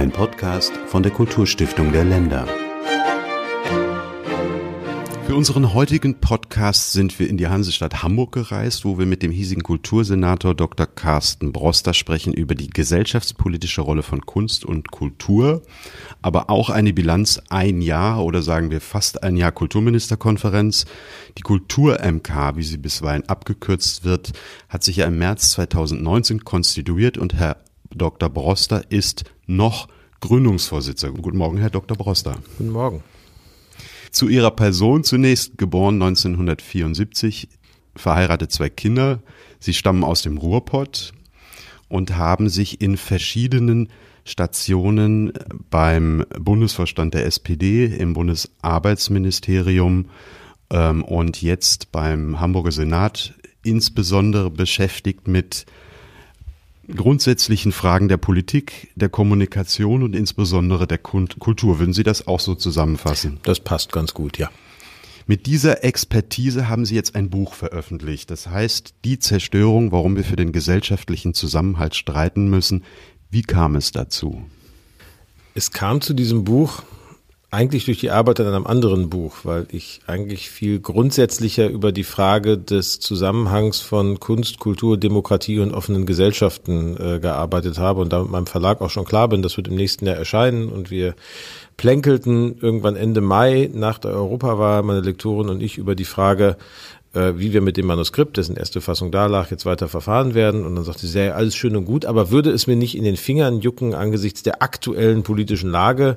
Ein Podcast von der Kulturstiftung der Länder. Für unseren heutigen Podcast sind wir in die Hansestadt Hamburg gereist, wo wir mit dem hiesigen Kultursenator Dr. Carsten Broster sprechen über die gesellschaftspolitische Rolle von Kunst und Kultur, aber auch eine Bilanz ein Jahr oder sagen wir fast ein Jahr Kulturministerkonferenz. Die Kultur-MK, wie sie bisweilen abgekürzt wird, hat sich ja im März 2019 konstituiert und Herr Dr. Broster ist noch Gründungsvorsitzender. Guten Morgen, Herr Dr. Broster. Guten Morgen. Zu ihrer Person zunächst, geboren 1974, verheiratet zwei Kinder. Sie stammen aus dem Ruhrpott und haben sich in verschiedenen Stationen beim Bundesvorstand der SPD, im Bundesarbeitsministerium ähm, und jetzt beim Hamburger Senat insbesondere beschäftigt mit grundsätzlichen Fragen der Politik, der Kommunikation und insbesondere der Kultur. Würden Sie das auch so zusammenfassen? Das passt ganz gut, ja. Mit dieser Expertise haben Sie jetzt ein Buch veröffentlicht. Das heißt, die Zerstörung, warum wir für den gesellschaftlichen Zusammenhalt streiten müssen. Wie kam es dazu? Es kam zu diesem Buch eigentlich durch die Arbeit an einem anderen Buch, weil ich eigentlich viel grundsätzlicher über die Frage des Zusammenhangs von Kunst, Kultur, Demokratie und offenen Gesellschaften äh, gearbeitet habe und damit meinem Verlag auch schon klar bin, das wird im nächsten Jahr erscheinen und wir plänkelten irgendwann Ende Mai nach der Europawahl, meine Lektorin und ich, über die Frage, äh, wie wir mit dem Manuskript, dessen erste Fassung da lag, jetzt weiter verfahren werden. Und dann sagte sie, ja, alles schön und gut, aber würde es mir nicht in den Fingern jucken angesichts der aktuellen politischen Lage,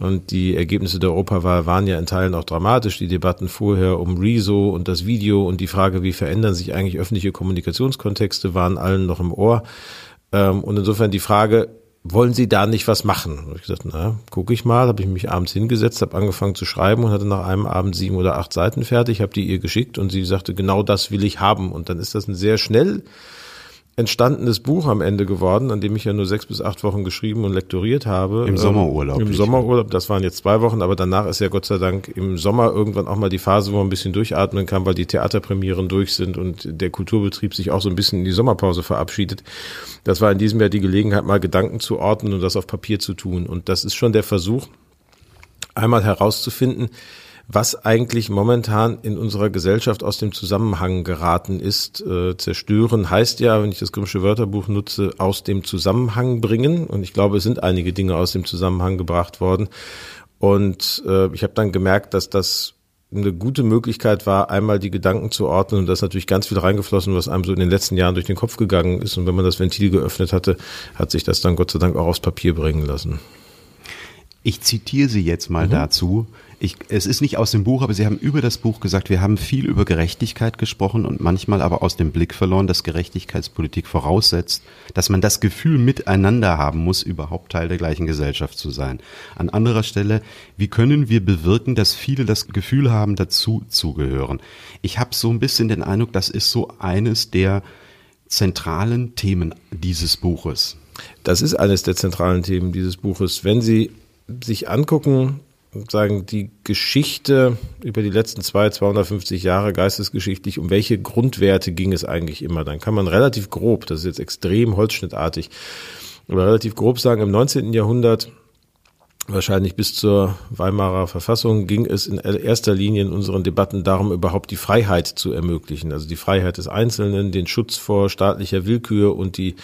und die Ergebnisse der Europawahl waren ja in Teilen auch dramatisch. Die Debatten vorher um Rezo und das Video und die Frage, wie verändern sich eigentlich öffentliche Kommunikationskontexte, waren allen noch im Ohr. Ähm, und insofern die Frage, wollen Sie da nicht was machen? Und ich gesagt, na, gucke ich mal, habe ich mich abends hingesetzt, habe angefangen zu schreiben und hatte nach einem Abend sieben oder acht Seiten fertig, habe die ihr geschickt und sie sagte, genau das will ich haben. Und dann ist das ein sehr schnell entstandenes Buch am Ende geworden, an dem ich ja nur sechs bis acht Wochen geschrieben und lektoriert habe. Im Sommerurlaub. Im Sommerurlaub, das waren jetzt zwei Wochen, aber danach ist ja Gott sei Dank im Sommer irgendwann auch mal die Phase, wo man ein bisschen durchatmen kann, weil die Theaterpremieren durch sind und der Kulturbetrieb sich auch so ein bisschen in die Sommerpause verabschiedet. Das war in diesem Jahr die Gelegenheit, mal Gedanken zu ordnen und das auf Papier zu tun. Und das ist schon der Versuch, einmal herauszufinden, was eigentlich momentan in unserer Gesellschaft aus dem Zusammenhang geraten ist. Äh, zerstören heißt ja, wenn ich das Grimmsche Wörterbuch nutze, aus dem Zusammenhang bringen. Und ich glaube, es sind einige Dinge aus dem Zusammenhang gebracht worden. Und äh, ich habe dann gemerkt, dass das eine gute Möglichkeit war, einmal die Gedanken zu ordnen und da ist natürlich ganz viel reingeflossen, was einem so in den letzten Jahren durch den Kopf gegangen ist. Und wenn man das Ventil geöffnet hatte, hat sich das dann Gott sei Dank auch aufs Papier bringen lassen. Ich zitiere Sie jetzt mal mhm. dazu. Ich, es ist nicht aus dem Buch, aber Sie haben über das Buch gesagt, wir haben viel über Gerechtigkeit gesprochen und manchmal aber aus dem Blick verloren, dass Gerechtigkeitspolitik voraussetzt, dass man das Gefühl miteinander haben muss, überhaupt Teil der gleichen Gesellschaft zu sein. An anderer Stelle, wie können wir bewirken, dass viele das Gefühl haben, dazu zu gehören? Ich habe so ein bisschen den Eindruck, das ist so eines der zentralen Themen dieses Buches. Das ist eines der zentralen Themen dieses Buches. Wenn Sie sich angucken, sagen, die Geschichte über die letzten zwei, 250 Jahre geistesgeschichtlich, um welche Grundwerte ging es eigentlich immer? Dann kann man relativ grob, das ist jetzt extrem holzschnittartig, aber relativ grob sagen, im 19. Jahrhundert wahrscheinlich bis zur Weimarer Verfassung ging es in erster Linie in unseren Debatten darum, überhaupt die Freiheit zu ermöglichen. Also die Freiheit des Einzelnen, den Schutz vor staatlicher Willkür und die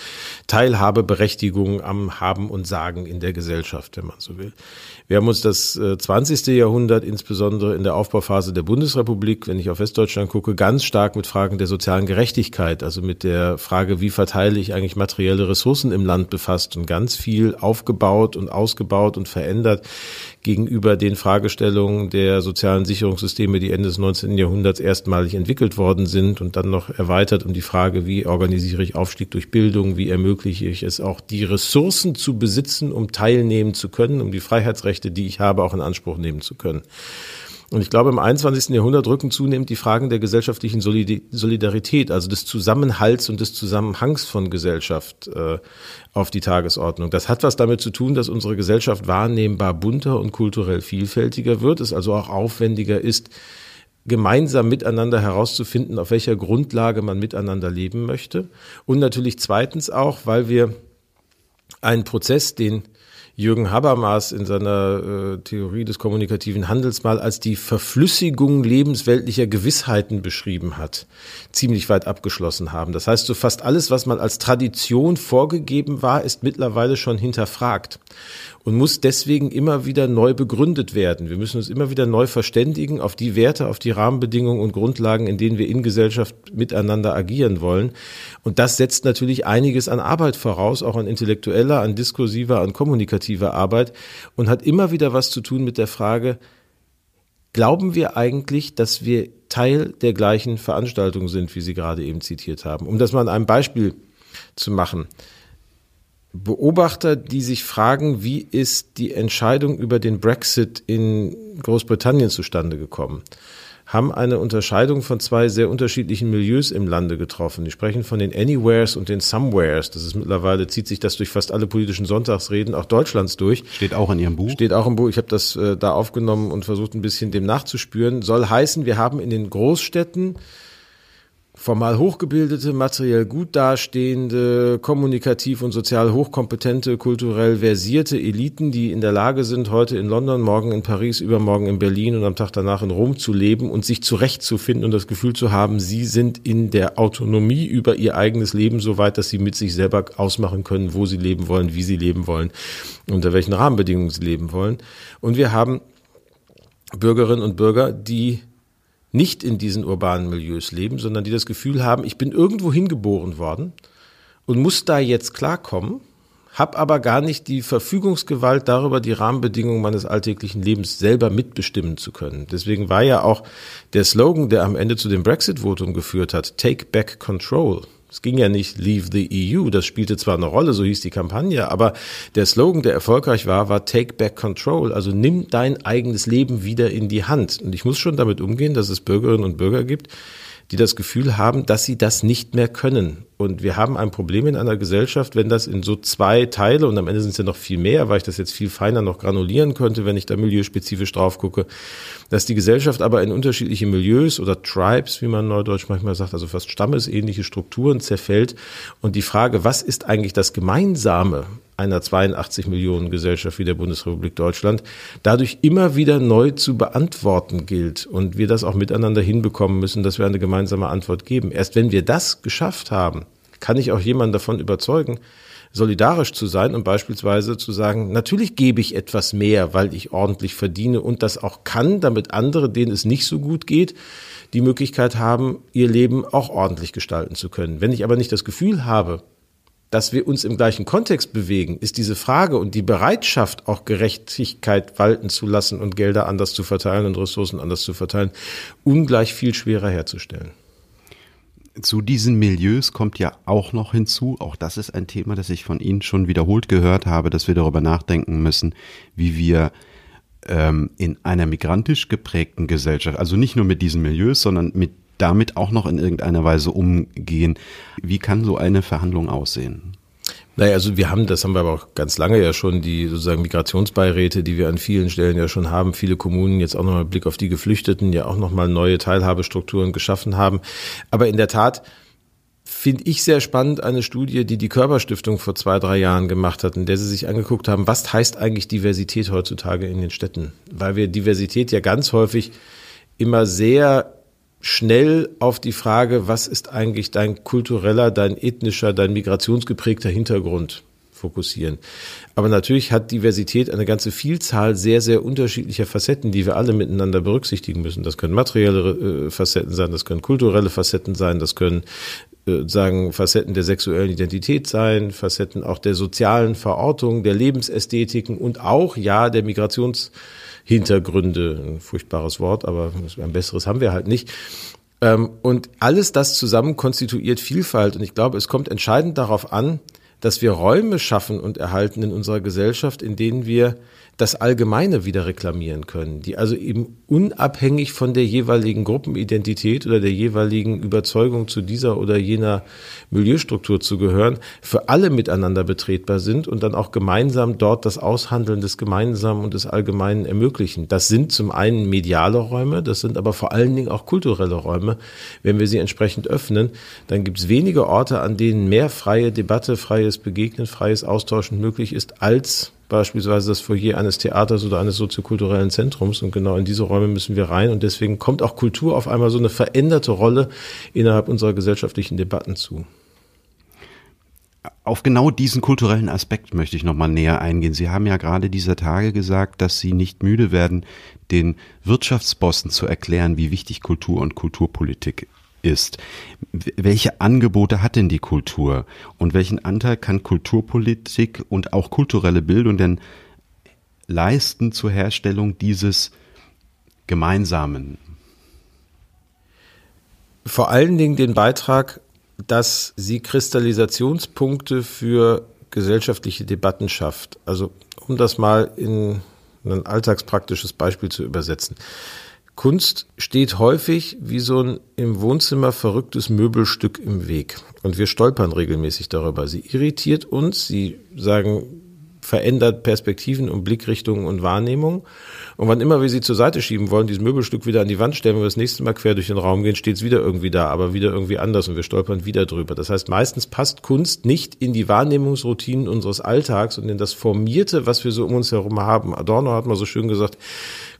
Teilhabeberechtigung am Haben und Sagen in der Gesellschaft, wenn man so will. Wir haben uns das 20. Äh, Jahrhundert, insbesondere in der Aufbauphase der Bundesrepublik, wenn ich auf Westdeutschland gucke, ganz stark mit Fragen der sozialen Gerechtigkeit, also mit der Frage, wie verteile ich eigentlich materielle Ressourcen im Land befasst und ganz viel aufgebaut und ausgebaut und verändert gegenüber den Fragestellungen der sozialen Sicherungssysteme, die Ende des 19. Jahrhunderts erstmalig entwickelt worden sind und dann noch erweitert um die Frage, wie organisiere ich Aufstieg durch Bildung, wie ermögliche ich es auch, die Ressourcen zu besitzen, um teilnehmen zu können, um die Freiheitsrechte, die ich habe, auch in Anspruch nehmen zu können. Und ich glaube, im 21. Jahrhundert rücken zunehmend die Fragen der gesellschaftlichen Solidarität, also des Zusammenhalts und des Zusammenhangs von Gesellschaft äh, auf die Tagesordnung. Das hat was damit zu tun, dass unsere Gesellschaft wahrnehmbar bunter und kulturell vielfältiger wird, es also auch aufwendiger ist, gemeinsam miteinander herauszufinden, auf welcher Grundlage man miteinander leben möchte. Und natürlich zweitens auch, weil wir einen Prozess, den Jürgen Habermas in seiner äh, Theorie des kommunikativen Handels mal als die Verflüssigung lebensweltlicher Gewissheiten beschrieben hat, ziemlich weit abgeschlossen haben. Das heißt, so fast alles, was mal als Tradition vorgegeben war, ist mittlerweile schon hinterfragt und muss deswegen immer wieder neu begründet werden. Wir müssen uns immer wieder neu verständigen auf die Werte, auf die Rahmenbedingungen und Grundlagen, in denen wir in Gesellschaft miteinander agieren wollen. Und das setzt natürlich einiges an Arbeit voraus, auch an intellektueller, an diskursiver, an kommunikativer Arbeit und hat immer wieder was zu tun mit der Frage, glauben wir eigentlich, dass wir Teil der gleichen Veranstaltung sind, wie Sie gerade eben zitiert haben? Um das mal an einem Beispiel zu machen. Beobachter, die sich fragen, wie ist die Entscheidung über den Brexit in Großbritannien zustande gekommen, haben eine Unterscheidung von zwei sehr unterschiedlichen Milieus im Lande getroffen. Die sprechen von den Anywheres und den Somewheres. Das ist mittlerweile, zieht sich das durch fast alle politischen Sonntagsreden auch Deutschlands durch. Steht auch in Ihrem Buch? Steht auch im Buch. Ich habe das äh, da aufgenommen und versucht ein bisschen dem nachzuspüren. Soll heißen, wir haben in den Großstädten formal hochgebildete, materiell gut dastehende, kommunikativ und sozial hochkompetente, kulturell versierte Eliten, die in der Lage sind, heute in London, morgen in Paris, übermorgen in Berlin und am Tag danach in Rom zu leben und sich zurechtzufinden und das Gefühl zu haben, sie sind in der Autonomie über ihr eigenes Leben so weit, dass sie mit sich selber ausmachen können, wo sie leben wollen, wie sie leben wollen, unter welchen Rahmenbedingungen sie leben wollen. Und wir haben Bürgerinnen und Bürger, die nicht in diesen urbanen Milieus leben, sondern die das Gefühl haben, ich bin irgendwo hingeboren worden und muss da jetzt klarkommen, habe aber gar nicht die Verfügungsgewalt darüber, die Rahmenbedingungen meines alltäglichen Lebens selber mitbestimmen zu können. Deswegen war ja auch der Slogan, der am Ende zu dem Brexit-Votum geführt hat, Take Back Control. Es ging ja nicht Leave the EU, das spielte zwar eine Rolle, so hieß die Kampagne, aber der Slogan, der erfolgreich war, war Take Back Control, also nimm dein eigenes Leben wieder in die Hand. Und ich muss schon damit umgehen, dass es Bürgerinnen und Bürger gibt, die das Gefühl haben, dass sie das nicht mehr können. Und wir haben ein Problem in einer Gesellschaft, wenn das in so zwei Teile, und am Ende sind es ja noch viel mehr, weil ich das jetzt viel feiner noch granulieren könnte, wenn ich da milieuspezifisch drauf gucke, dass die Gesellschaft aber in unterschiedliche Milieus oder Tribes, wie man neudeutsch manchmal sagt, also fast stammesähnliche Strukturen zerfällt. Und die Frage, was ist eigentlich das Gemeinsame einer 82 Millionen Gesellschaft wie der Bundesrepublik Deutschland, dadurch immer wieder neu zu beantworten gilt und wir das auch miteinander hinbekommen müssen, dass wir eine gemeinsame Antwort geben. Erst wenn wir das geschafft haben, kann ich auch jemanden davon überzeugen, solidarisch zu sein und beispielsweise zu sagen, natürlich gebe ich etwas mehr, weil ich ordentlich verdiene und das auch kann, damit andere, denen es nicht so gut geht, die Möglichkeit haben, ihr Leben auch ordentlich gestalten zu können. Wenn ich aber nicht das Gefühl habe, dass wir uns im gleichen Kontext bewegen, ist diese Frage und die Bereitschaft, auch Gerechtigkeit walten zu lassen und Gelder anders zu verteilen und Ressourcen anders zu verteilen, ungleich viel schwerer herzustellen. Zu diesen Milieus kommt ja auch noch hinzu, auch das ist ein Thema, das ich von Ihnen schon wiederholt gehört habe, dass wir darüber nachdenken müssen, wie wir ähm, in einer migrantisch geprägten Gesellschaft, also nicht nur mit diesen Milieus, sondern mit damit auch noch in irgendeiner Weise umgehen. Wie kann so eine Verhandlung aussehen? Naja, also wir haben, das haben wir aber auch ganz lange ja schon, die sozusagen Migrationsbeiräte, die wir an vielen Stellen ja schon haben, viele Kommunen jetzt auch nochmal Blick auf die Geflüchteten, ja auch nochmal neue Teilhabestrukturen geschaffen haben. Aber in der Tat finde ich sehr spannend eine Studie, die die Körperstiftung vor zwei, drei Jahren gemacht hat, in der sie sich angeguckt haben, was heißt eigentlich Diversität heutzutage in den Städten? Weil wir Diversität ja ganz häufig immer sehr schnell auf die Frage, was ist eigentlich dein kultureller, dein ethnischer, dein migrationsgeprägter Hintergrund fokussieren. Aber natürlich hat Diversität eine ganze Vielzahl sehr, sehr unterschiedlicher Facetten, die wir alle miteinander berücksichtigen müssen. Das können materielle äh, Facetten sein, das können kulturelle Facetten sein, das können äh, sagen Facetten der sexuellen Identität sein, Facetten auch der sozialen Verortung, der Lebensästhetiken und auch ja der Migrations Hintergründe, ein furchtbares Wort, aber ein besseres haben wir halt nicht. Ähm, und alles das zusammen konstituiert Vielfalt. Und ich glaube, es kommt entscheidend darauf an, dass wir Räume schaffen und erhalten in unserer Gesellschaft, in denen wir das Allgemeine wieder reklamieren können, die also eben unabhängig von der jeweiligen Gruppenidentität oder der jeweiligen Überzeugung zu dieser oder jener Milieustruktur zu gehören, für alle miteinander betretbar sind und dann auch gemeinsam dort das Aushandeln des Gemeinsamen und des Allgemeinen ermöglichen. Das sind zum einen mediale Räume, das sind aber vor allen Dingen auch kulturelle Räume. Wenn wir sie entsprechend öffnen, dann gibt es wenige Orte, an denen mehr freie Debatte, freies Begegnen, freies Austauschen möglich ist, als beispielsweise das Foyer eines Theaters oder eines soziokulturellen Zentrums. Und genau in diese Räume müssen wir rein. Und deswegen kommt auch Kultur auf einmal so eine veränderte Rolle innerhalb unserer gesellschaftlichen Debatten zu. Auf genau diesen kulturellen Aspekt möchte ich nochmal näher eingehen. Sie haben ja gerade dieser Tage gesagt, dass Sie nicht müde werden, den Wirtschaftsbossen zu erklären, wie wichtig Kultur und Kulturpolitik ist. Welche Angebote hat denn die Kultur und welchen Anteil kann Kulturpolitik und auch kulturelle Bildung denn leisten zur Herstellung dieses Gemeinsamen? Vor allen Dingen den Beitrag, dass sie Kristallisationspunkte für gesellschaftliche Debatten schafft. Also um das mal in ein alltagspraktisches Beispiel zu übersetzen. Kunst steht häufig wie so ein im Wohnzimmer verrücktes Möbelstück im Weg. Und wir stolpern regelmäßig darüber. Sie irritiert uns, sie sagen, verändert Perspektiven und Blickrichtungen und Wahrnehmung. Und wann immer wir sie zur Seite schieben wollen, dieses Möbelstück wieder an die Wand stellen, wenn wir das nächste Mal quer durch den Raum gehen, steht es wieder irgendwie da, aber wieder irgendwie anders und wir stolpern wieder drüber. Das heißt, meistens passt Kunst nicht in die Wahrnehmungsroutinen unseres Alltags und in das Formierte, was wir so um uns herum haben. Adorno hat mal so schön gesagt,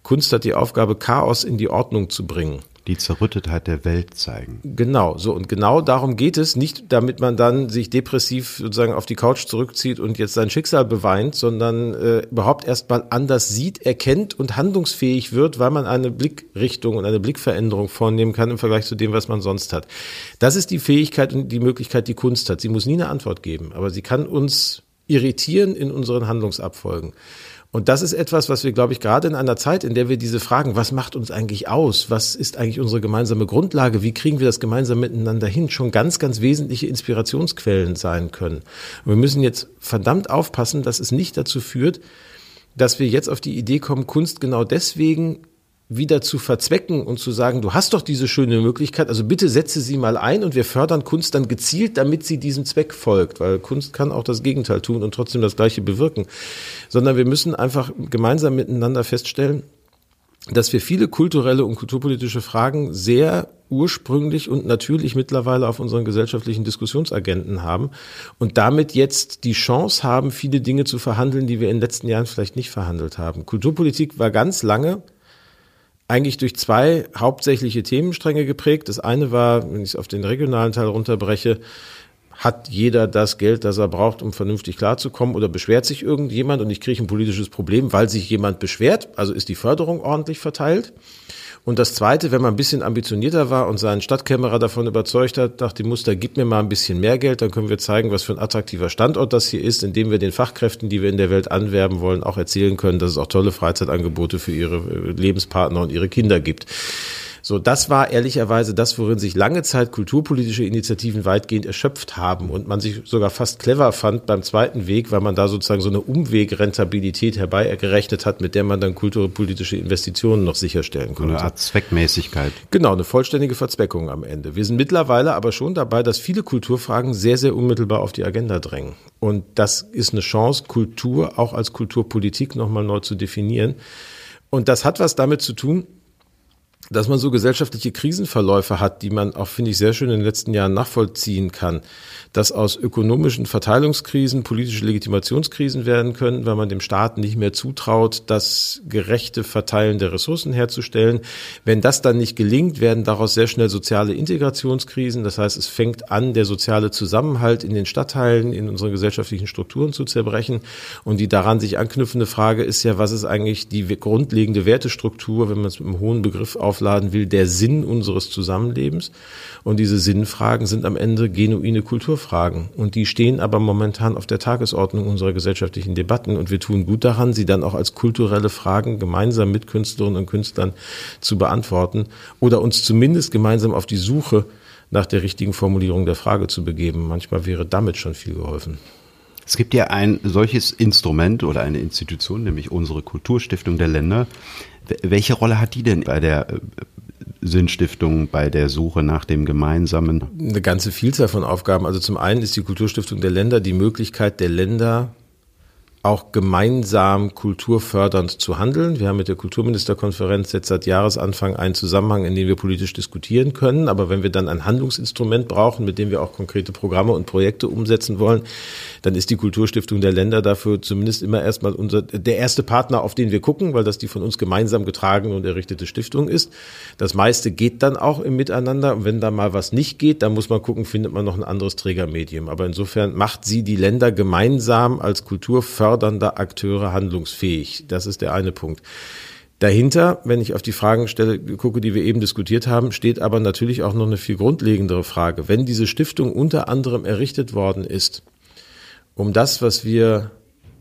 Kunst hat die Aufgabe, Chaos in die Ordnung zu bringen die Zerrüttetheit der Welt zeigen. Genau, so und genau darum geht es, nicht damit man dann sich depressiv sozusagen auf die Couch zurückzieht und jetzt sein Schicksal beweint, sondern äh, überhaupt erstmal anders sieht, erkennt und handlungsfähig wird, weil man eine Blickrichtung und eine Blickveränderung vornehmen kann im Vergleich zu dem, was man sonst hat. Das ist die Fähigkeit und die Möglichkeit, die Kunst hat. Sie muss nie eine Antwort geben, aber sie kann uns irritieren in unseren Handlungsabfolgen. Und das ist etwas, was wir, glaube ich, gerade in einer Zeit, in der wir diese Fragen, was macht uns eigentlich aus? Was ist eigentlich unsere gemeinsame Grundlage? Wie kriegen wir das gemeinsam miteinander hin? Schon ganz, ganz wesentliche Inspirationsquellen sein können. Und wir müssen jetzt verdammt aufpassen, dass es nicht dazu führt, dass wir jetzt auf die Idee kommen, Kunst genau deswegen wieder zu verzwecken und zu sagen, du hast doch diese schöne Möglichkeit, also bitte setze sie mal ein und wir fördern Kunst dann gezielt, damit sie diesem Zweck folgt, weil Kunst kann auch das Gegenteil tun und trotzdem das Gleiche bewirken, sondern wir müssen einfach gemeinsam miteinander feststellen, dass wir viele kulturelle und kulturpolitische Fragen sehr ursprünglich und natürlich mittlerweile auf unseren gesellschaftlichen Diskussionsagenten haben und damit jetzt die Chance haben, viele Dinge zu verhandeln, die wir in den letzten Jahren vielleicht nicht verhandelt haben. Kulturpolitik war ganz lange eigentlich durch zwei hauptsächliche Themenstränge geprägt. Das eine war, wenn ich es auf den regionalen Teil runterbreche, hat jeder das Geld, das er braucht, um vernünftig klarzukommen oder beschwert sich irgendjemand und ich kriege ein politisches Problem, weil sich jemand beschwert, also ist die Förderung ordentlich verteilt. Und das Zweite, wenn man ein bisschen ambitionierter war und seinen Stadtkämmerer davon überzeugt hat, nach dem Muster, gib mir mal ein bisschen mehr Geld, dann können wir zeigen, was für ein attraktiver Standort das hier ist, indem wir den Fachkräften, die wir in der Welt anwerben wollen, auch erzählen können, dass es auch tolle Freizeitangebote für ihre äh, Lebenspartner und ihre Kinder gibt. So, das war ehrlicherweise das, worin sich lange Zeit kulturpolitische Initiativen weitgehend erschöpft haben und man sich sogar fast clever fand beim zweiten Weg, weil man da sozusagen so eine Umwegrentabilität herbeigerechnet hat, mit der man dann kulturpolitische Investitionen noch sicherstellen konnte. Eine Art Zweckmäßigkeit. Genau, eine vollständige Verzweckung am Ende. Wir sind mittlerweile aber schon dabei, dass viele Kulturfragen sehr, sehr unmittelbar auf die Agenda drängen. Und das ist eine Chance, Kultur auch als Kulturpolitik nochmal neu zu definieren. Und das hat was damit zu tun, dass man so gesellschaftliche Krisenverläufe hat, die man auch, finde ich, sehr schön in den letzten Jahren nachvollziehen kann, dass aus ökonomischen Verteilungskrisen politische Legitimationskrisen werden können, weil man dem Staat nicht mehr zutraut, das gerechte Verteilen der Ressourcen herzustellen. Wenn das dann nicht gelingt, werden daraus sehr schnell soziale Integrationskrisen. Das heißt, es fängt an, der soziale Zusammenhalt in den Stadtteilen, in unseren gesellschaftlichen Strukturen zu zerbrechen. Und die daran sich anknüpfende Frage ist ja, was ist eigentlich die grundlegende Wertestruktur, wenn man es mit einem hohen Begriff auf aufladen will, der Sinn unseres Zusammenlebens. Und diese Sinnfragen sind am Ende genuine Kulturfragen. Und die stehen aber momentan auf der Tagesordnung unserer gesellschaftlichen Debatten. Und wir tun gut daran, sie dann auch als kulturelle Fragen gemeinsam mit Künstlerinnen und Künstlern zu beantworten oder uns zumindest gemeinsam auf die Suche nach der richtigen Formulierung der Frage zu begeben. Manchmal wäre damit schon viel geholfen. Es gibt ja ein solches Instrument oder eine Institution, nämlich unsere Kulturstiftung der Länder. Welche Rolle hat die denn bei der äh, Sinnstiftung, bei der Suche nach dem Gemeinsamen? Eine ganze Vielzahl von Aufgaben. Also zum einen ist die Kulturstiftung der Länder die Möglichkeit der Länder auch gemeinsam kulturfördernd zu handeln. Wir haben mit der Kulturministerkonferenz jetzt seit Jahresanfang einen Zusammenhang, in dem wir politisch diskutieren können. Aber wenn wir dann ein Handlungsinstrument brauchen, mit dem wir auch konkrete Programme und Projekte umsetzen wollen, dann ist die Kulturstiftung der Länder dafür zumindest immer erstmal unser, der erste Partner, auf den wir gucken, weil das die von uns gemeinsam getragene und errichtete Stiftung ist. Das meiste geht dann auch im Miteinander. Und wenn da mal was nicht geht, dann muss man gucken, findet man noch ein anderes Trägermedium. Aber insofern macht sie die Länder gemeinsam als Kulturförder fördernder Akteure handlungsfähig. Das ist der eine Punkt. Dahinter, wenn ich auf die Fragen stelle, gucke, die wir eben diskutiert haben, steht aber natürlich auch noch eine viel grundlegendere Frage. Wenn diese Stiftung unter anderem errichtet worden ist, um das, was wir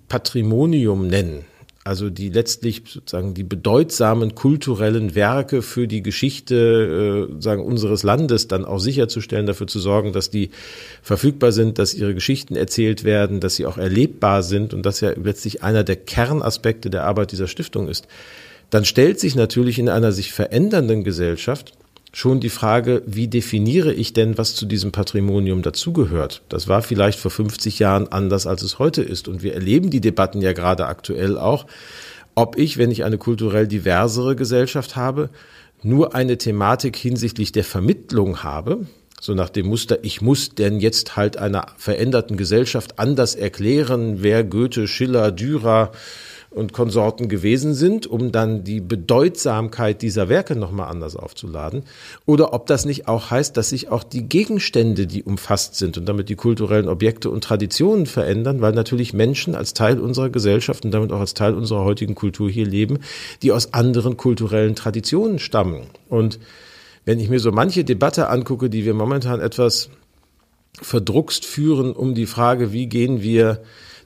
Patrimonium nennen, also die letztlich sozusagen die bedeutsamen kulturellen Werke für die Geschichte äh, sagen unseres Landes dann auch sicherzustellen, dafür zu sorgen, dass die verfügbar sind, dass ihre Geschichten erzählt werden, dass sie auch erlebbar sind und das ja letztlich einer der Kernaspekte der Arbeit dieser Stiftung ist. Dann stellt sich natürlich in einer sich verändernden Gesellschaft schon die Frage, wie definiere ich denn, was zu diesem Patrimonium dazugehört? Das war vielleicht vor 50 Jahren anders, als es heute ist. Und wir erleben die Debatten ja gerade aktuell auch, ob ich, wenn ich eine kulturell diversere Gesellschaft habe, nur eine Thematik hinsichtlich der Vermittlung habe, so nach dem Muster, ich muss denn jetzt halt einer veränderten Gesellschaft anders erklären, wer Goethe, Schiller, Dürer, und Konsorten gewesen sind, um dann die Bedeutsamkeit dieser Werke nochmal anders aufzuladen. Oder ob das nicht auch heißt, dass sich auch die Gegenstände, die umfasst sind und damit die kulturellen Objekte und Traditionen verändern, weil natürlich Menschen als Teil unserer Gesellschaft und damit auch als Teil unserer heutigen Kultur hier leben, die aus anderen kulturellen Traditionen stammen. Und wenn ich mir so manche Debatte angucke, die wir momentan etwas verdruckst führen um die Frage, wie gehen wir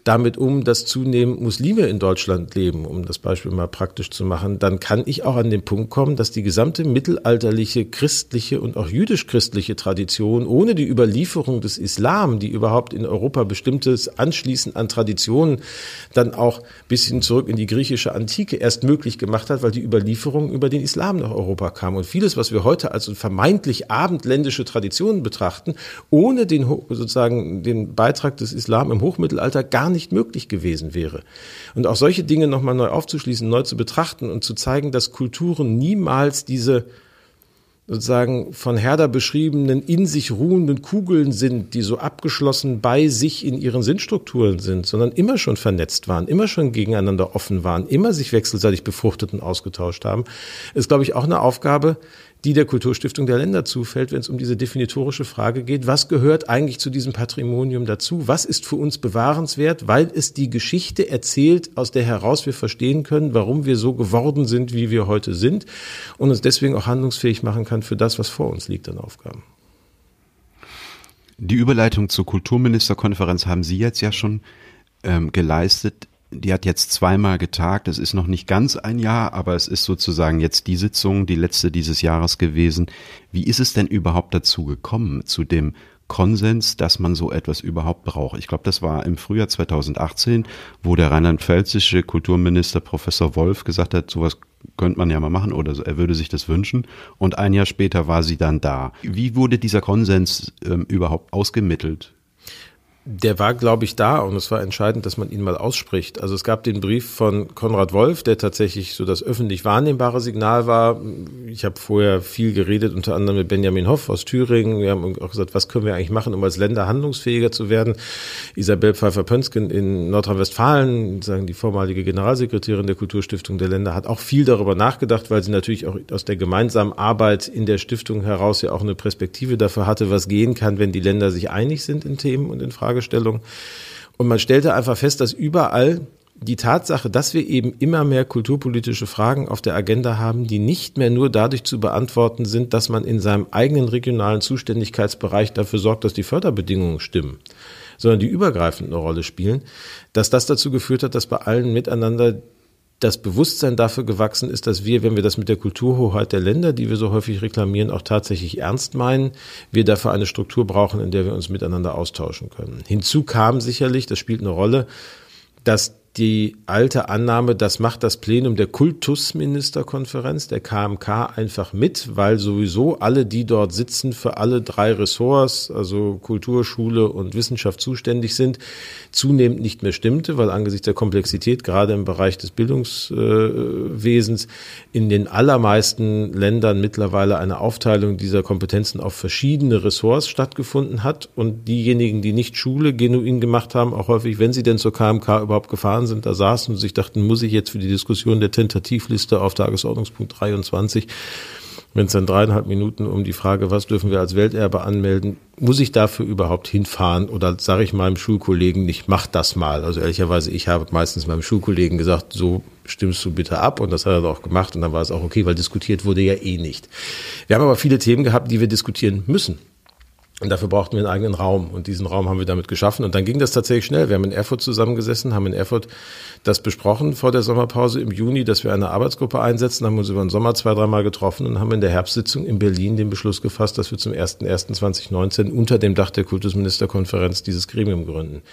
damit um, dass zunehmend Muslime in Deutschland leben, um das Beispiel mal praktisch zu machen, dann kann ich auch an den Punkt kommen, dass die gesamte mittelalterliche christliche und auch jüdisch-christliche Tradition ohne die Überlieferung des Islam, die überhaupt in Europa bestimmtes Anschließen an Traditionen dann auch bis hin zurück in die griechische Antike erst möglich gemacht hat, weil die Überlieferung über den Islam nach Europa kam. Und vieles, was wir heute als vermeintlich abendländische Traditionen betrachten, ohne den sozusagen den Beitrag des Islam im Hochmittelalter gar nicht nicht möglich gewesen wäre. Und auch solche Dinge nochmal neu aufzuschließen, neu zu betrachten und zu zeigen, dass Kulturen niemals diese sozusagen von Herder beschriebenen in sich ruhenden Kugeln sind, die so abgeschlossen bei sich in ihren Sinnstrukturen sind, sondern immer schon vernetzt waren, immer schon gegeneinander offen waren, immer sich wechselseitig befruchtet und ausgetauscht haben, ist, glaube ich, auch eine Aufgabe, die der Kulturstiftung der Länder zufällt, wenn es um diese definitorische Frage geht, was gehört eigentlich zu diesem Patrimonium dazu? Was ist für uns bewahrenswert, weil es die Geschichte erzählt, aus der heraus wir verstehen können, warum wir so geworden sind, wie wir heute sind und uns deswegen auch handlungsfähig machen kann für das, was vor uns liegt an Aufgaben. Die Überleitung zur Kulturministerkonferenz haben Sie jetzt ja schon ähm, geleistet die hat jetzt zweimal getagt. Es ist noch nicht ganz ein Jahr, aber es ist sozusagen jetzt die Sitzung, die letzte dieses Jahres gewesen. Wie ist es denn überhaupt dazu gekommen, zu dem Konsens, dass man so etwas überhaupt braucht? Ich glaube, das war im Frühjahr 2018, wo der rheinland-pfälzische Kulturminister Professor Wolf gesagt hat, sowas könnte man ja mal machen oder er würde sich das wünschen. Und ein Jahr später war sie dann da. Wie wurde dieser Konsens ähm, überhaupt ausgemittelt? Der war, glaube ich, da und es war entscheidend, dass man ihn mal ausspricht. Also es gab den Brief von Konrad Wolf, der tatsächlich so das öffentlich wahrnehmbare Signal war. Ich habe vorher viel geredet, unter anderem mit Benjamin Hoff aus Thüringen. Wir haben auch gesagt, was können wir eigentlich machen, um als Länder handlungsfähiger zu werden. Isabel Pfeiffer-Pönsken in Nordrhein-Westfalen, sagen die vormalige Generalsekretärin der Kulturstiftung der Länder, hat auch viel darüber nachgedacht, weil sie natürlich auch aus der gemeinsamen Arbeit in der Stiftung heraus ja auch eine Perspektive dafür hatte, was gehen kann, wenn die Länder sich einig sind in Themen und in Fragen Fragestellung. Und man stellte einfach fest, dass überall die Tatsache, dass wir eben immer mehr kulturpolitische Fragen auf der Agenda haben, die nicht mehr nur dadurch zu beantworten sind, dass man in seinem eigenen regionalen Zuständigkeitsbereich dafür sorgt, dass die Förderbedingungen stimmen, sondern die übergreifend eine Rolle spielen, dass das dazu geführt hat, dass bei allen miteinander das Bewusstsein dafür gewachsen ist, dass wir, wenn wir das mit der Kulturhoheit der Länder, die wir so häufig reklamieren, auch tatsächlich ernst meinen, wir dafür eine Struktur brauchen, in der wir uns miteinander austauschen können. Hinzu kam sicherlich, das spielt eine Rolle, dass die alte Annahme, das macht das Plenum der Kultusministerkonferenz, der KMK, einfach mit, weil sowieso alle, die dort sitzen, für alle drei Ressorts, also Kultur, Schule und Wissenschaft zuständig sind, zunehmend nicht mehr stimmte, weil angesichts der Komplexität, gerade im Bereich des Bildungswesens, in den allermeisten Ländern mittlerweile eine Aufteilung dieser Kompetenzen auf verschiedene Ressorts stattgefunden hat. Und diejenigen, die nicht Schule genuin gemacht haben, auch häufig, wenn sie denn zur KMK überhaupt gefahren sind, da saßen und sich dachten, muss ich jetzt für die Diskussion der Tentativliste auf Tagesordnungspunkt 23 wenn es dann dreieinhalb Minuten um die Frage, was dürfen wir als Welterbe anmelden, muss ich dafür überhaupt hinfahren oder sage ich meinem Schulkollegen nicht, mach das mal. Also ehrlicherweise, ich habe meistens meinem Schulkollegen gesagt, so stimmst du bitte ab und das hat er auch gemacht und dann war es auch okay, weil diskutiert wurde ja eh nicht. Wir haben aber viele Themen gehabt, die wir diskutieren müssen. Und dafür brauchten wir einen eigenen Raum. Und diesen Raum haben wir damit geschaffen. Und dann ging das tatsächlich schnell. Wir haben in Erfurt zusammengesessen, haben in Erfurt das besprochen vor der Sommerpause im Juni, dass wir eine Arbeitsgruppe einsetzen, haben uns über den Sommer zwei, dreimal getroffen und haben in der Herbstsitzung in Berlin den Beschluss gefasst, dass wir zum 01.01.2019 unter dem Dach der Kultusministerkonferenz dieses Gremium gründen.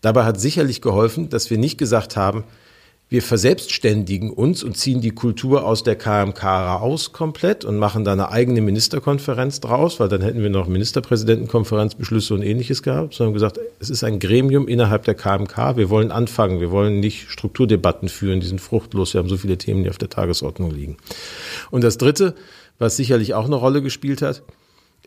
Dabei hat sicherlich geholfen, dass wir nicht gesagt haben, wir verselbstständigen uns und ziehen die Kultur aus der KMK raus komplett und machen da eine eigene Ministerkonferenz draus, weil dann hätten wir noch Ministerpräsidentenkonferenzbeschlüsse und ähnliches gehabt, sondern gesagt, es ist ein Gremium innerhalb der KMK. Wir wollen anfangen. Wir wollen nicht Strukturdebatten führen. Die sind fruchtlos. Wir haben so viele Themen, die auf der Tagesordnung liegen. Und das dritte, was sicherlich auch eine Rolle gespielt hat,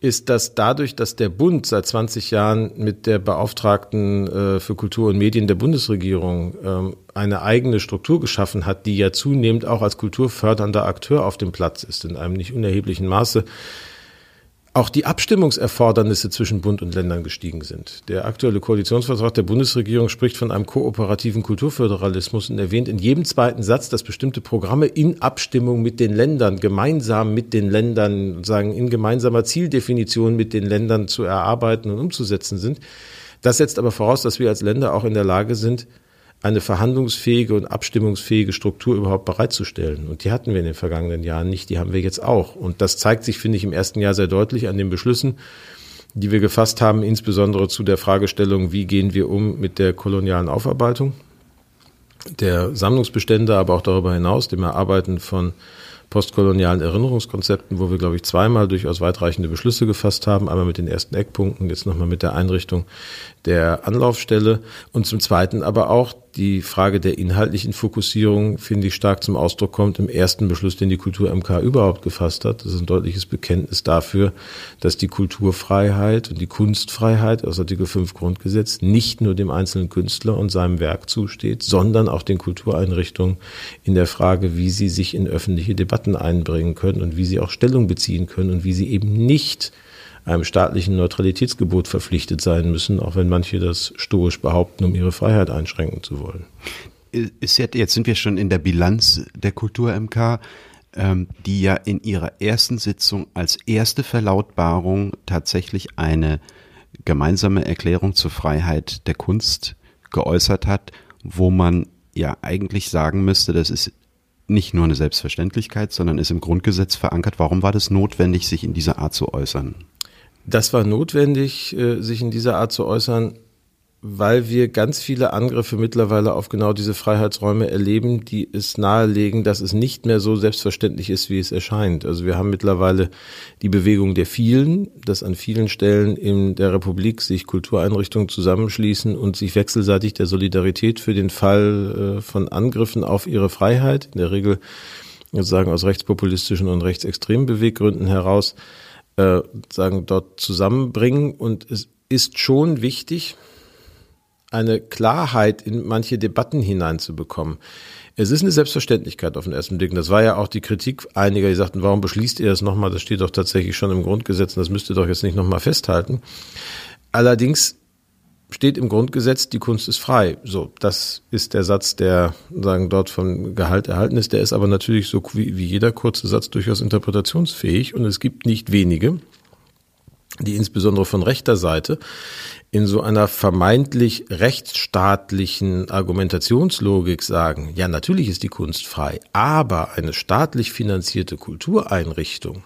ist, dass dadurch, dass der Bund seit 20 Jahren mit der Beauftragten äh, für Kultur und Medien der Bundesregierung ähm, eine eigene Struktur geschaffen hat, die ja zunehmend auch als kulturfördernder Akteur auf dem Platz ist, in einem nicht unerheblichen Maße, auch die Abstimmungserfordernisse zwischen Bund und Ländern gestiegen sind. Der aktuelle Koalitionsvertrag der Bundesregierung spricht von einem kooperativen Kulturföderalismus und erwähnt in jedem zweiten Satz, dass bestimmte Programme in Abstimmung mit den Ländern, gemeinsam mit den Ländern, sagen in gemeinsamer Zieldefinition mit den Ländern zu erarbeiten und umzusetzen sind. Das setzt aber voraus, dass wir als Länder auch in der Lage sind, eine verhandlungsfähige und abstimmungsfähige Struktur überhaupt bereitzustellen. Und die hatten wir in den vergangenen Jahren nicht, die haben wir jetzt auch. Und das zeigt sich, finde ich, im ersten Jahr sehr deutlich an den Beschlüssen, die wir gefasst haben, insbesondere zu der Fragestellung, wie gehen wir um mit der kolonialen Aufarbeitung der Sammlungsbestände, aber auch darüber hinaus, dem Erarbeiten von postkolonialen Erinnerungskonzepten, wo wir, glaube ich, zweimal durchaus weitreichende Beschlüsse gefasst haben. Einmal mit den ersten Eckpunkten, jetzt nochmal mit der Einrichtung der Anlaufstelle und zum Zweiten aber auch die Frage der inhaltlichen Fokussierung, finde ich, stark zum Ausdruck kommt im ersten Beschluss, den die Kultur MK überhaupt gefasst hat. Das ist ein deutliches Bekenntnis dafür, dass die Kulturfreiheit und die Kunstfreiheit aus Artikel 5 Grundgesetz nicht nur dem einzelnen Künstler und seinem Werk zusteht, sondern auch den Kultureinrichtungen in der Frage, wie sie sich in öffentliche Debatten einbringen können und wie sie auch Stellung beziehen können und wie sie eben nicht einem staatlichen Neutralitätsgebot verpflichtet sein müssen, auch wenn manche das stoisch behaupten, um ihre Freiheit einschränken zu wollen. Ist jetzt, jetzt sind wir schon in der Bilanz der Kultur MK, ähm, die ja in ihrer ersten Sitzung als erste Verlautbarung tatsächlich eine gemeinsame Erklärung zur Freiheit der Kunst geäußert hat, wo man ja eigentlich sagen müsste, das ist nicht nur eine Selbstverständlichkeit, sondern ist im Grundgesetz verankert. Warum war das notwendig, sich in dieser Art zu äußern? Das war notwendig, äh, sich in dieser Art zu äußern, weil wir ganz viele Angriffe mittlerweile auf genau diese Freiheitsräume erleben, die es nahelegen, dass es nicht mehr so selbstverständlich ist, wie es erscheint. Also wir haben mittlerweile die Bewegung der vielen, dass an vielen Stellen in der Republik sich Kultureinrichtungen zusammenschließen und sich wechselseitig der Solidarität für den Fall äh, von Angriffen auf ihre Freiheit, in der Regel sozusagen aus rechtspopulistischen und rechtsextremen Beweggründen heraus, äh, sagen, dort zusammenbringen. Und es ist schon wichtig, eine Klarheit in manche Debatten hineinzubekommen. Es ist eine Selbstverständlichkeit auf den ersten Blick. Das war ja auch die Kritik einiger, die sagten, warum beschließt ihr das nochmal? Das steht doch tatsächlich schon im Grundgesetz und das müsst ihr doch jetzt nicht nochmal festhalten. Allerdings steht im Grundgesetz, die Kunst ist frei. So, das ist der Satz, der sagen dort vom Gehalt erhalten ist. Der ist aber natürlich so wie, wie jeder kurze Satz durchaus interpretationsfähig und es gibt nicht wenige, die insbesondere von rechter Seite in so einer vermeintlich rechtsstaatlichen Argumentationslogik sagen, ja, natürlich ist die Kunst frei, aber eine staatlich finanzierte Kultureinrichtung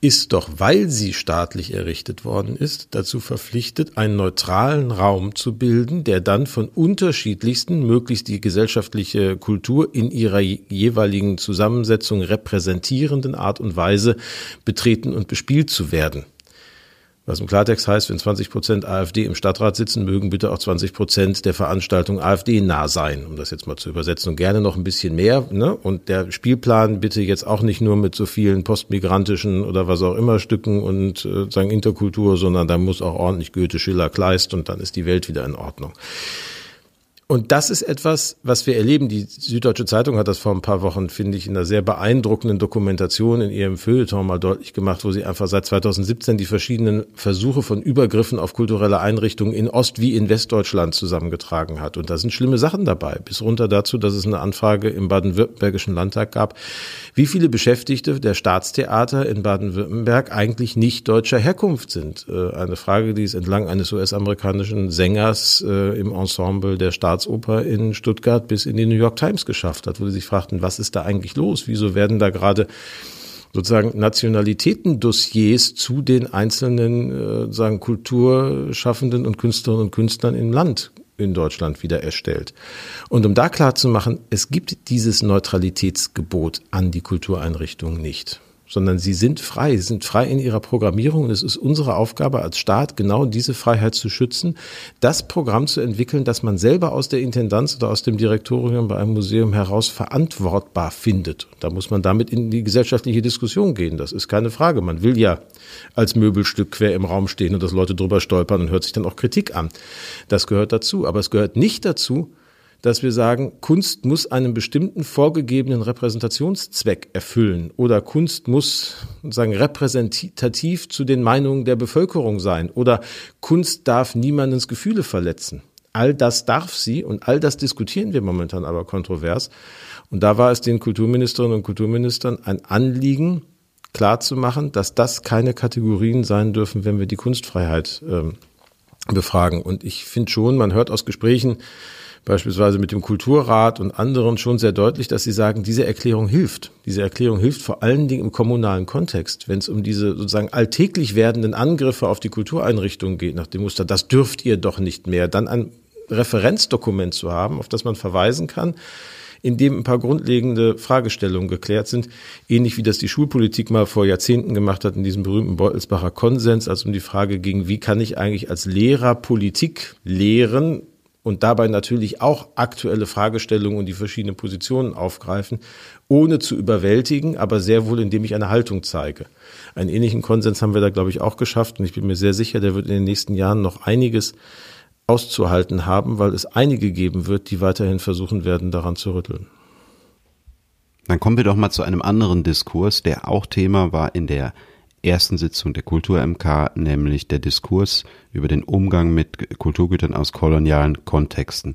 ist doch, weil sie staatlich errichtet worden ist, dazu verpflichtet, einen neutralen Raum zu bilden, der dann von unterschiedlichsten, möglichst die gesellschaftliche Kultur in ihrer jeweiligen Zusammensetzung repräsentierenden Art und Weise betreten und bespielt zu werden. Was im Klartext heißt, wenn 20 Prozent AfD im Stadtrat sitzen, mögen bitte auch 20 Prozent der Veranstaltung AfD nah sein, um das jetzt mal zu übersetzen. Und gerne noch ein bisschen mehr. Ne? Und der Spielplan bitte jetzt auch nicht nur mit so vielen postmigrantischen oder was auch immer Stücken und äh, sagen Interkultur, sondern da muss auch ordentlich Goethe, Schiller, Kleist und dann ist die Welt wieder in Ordnung. Und das ist etwas, was wir erleben. Die Süddeutsche Zeitung hat das vor ein paar Wochen, finde ich, in einer sehr beeindruckenden Dokumentation in ihrem Feuilleton mal deutlich gemacht, wo sie einfach seit 2017 die verschiedenen Versuche von Übergriffen auf kulturelle Einrichtungen in Ost- wie in Westdeutschland zusammengetragen hat. Und da sind schlimme Sachen dabei, bis runter dazu, dass es eine Anfrage im baden-württembergischen Landtag gab, wie viele Beschäftigte der Staatstheater in Baden-Württemberg eigentlich nicht deutscher Herkunft sind. Äh, eine Frage, die es entlang eines US-amerikanischen Sängers äh, im Ensemble der Staats Staatsoper in Stuttgart bis in die New York Times geschafft hat, wo sie sich fragten, was ist da eigentlich los? Wieso werden da gerade sozusagen Nationalitätendossiers zu den einzelnen äh, sagen Kulturschaffenden und Künstlerinnen und Künstlern im Land in Deutschland wieder erstellt. Und um da klar zu machen, es gibt dieses Neutralitätsgebot an die Kultureinrichtungen nicht sondern sie sind frei, sie sind frei in ihrer Programmierung und es ist unsere Aufgabe als Staat, genau diese Freiheit zu schützen, das Programm zu entwickeln, das man selber aus der Intendanz oder aus dem Direktorium bei einem Museum heraus verantwortbar findet. Da muss man damit in die gesellschaftliche Diskussion gehen, das ist keine Frage. Man will ja als Möbelstück quer im Raum stehen und dass Leute drüber stolpern und hört sich dann auch Kritik an. Das gehört dazu, aber es gehört nicht dazu, dass wir sagen, Kunst muss einen bestimmten vorgegebenen Repräsentationszweck erfüllen oder Kunst muss sagen repräsentativ zu den Meinungen der Bevölkerung sein oder Kunst darf niemandens Gefühle verletzen. All das darf sie und all das diskutieren wir momentan aber kontrovers. Und da war es den Kulturministerinnen und Kulturministern ein Anliegen, klarzumachen, dass das keine Kategorien sein dürfen, wenn wir die Kunstfreiheit ähm, befragen. Und ich finde schon, man hört aus Gesprächen, beispielsweise mit dem Kulturrat und anderen schon sehr deutlich, dass sie sagen, diese Erklärung hilft. Diese Erklärung hilft vor allen Dingen im kommunalen Kontext, wenn es um diese sozusagen alltäglich werdenden Angriffe auf die Kultureinrichtungen geht, nach dem Muster, das dürft ihr doch nicht mehr, dann ein Referenzdokument zu haben, auf das man verweisen kann, in dem ein paar grundlegende Fragestellungen geklärt sind, ähnlich wie das die Schulpolitik mal vor Jahrzehnten gemacht hat in diesem berühmten Beutelsbacher Konsens, als um die Frage ging, wie kann ich eigentlich als Lehrer Politik lehren, und dabei natürlich auch aktuelle Fragestellungen und die verschiedenen Positionen aufgreifen, ohne zu überwältigen, aber sehr wohl, indem ich eine Haltung zeige. Einen ähnlichen Konsens haben wir da, glaube ich, auch geschafft und ich bin mir sehr sicher, der wird in den nächsten Jahren noch einiges auszuhalten haben, weil es einige geben wird, die weiterhin versuchen werden, daran zu rütteln. Dann kommen wir doch mal zu einem anderen Diskurs, der auch Thema war in der ersten Sitzung der Kultur-MK, nämlich der Diskurs über den Umgang mit Kulturgütern aus kolonialen Kontexten,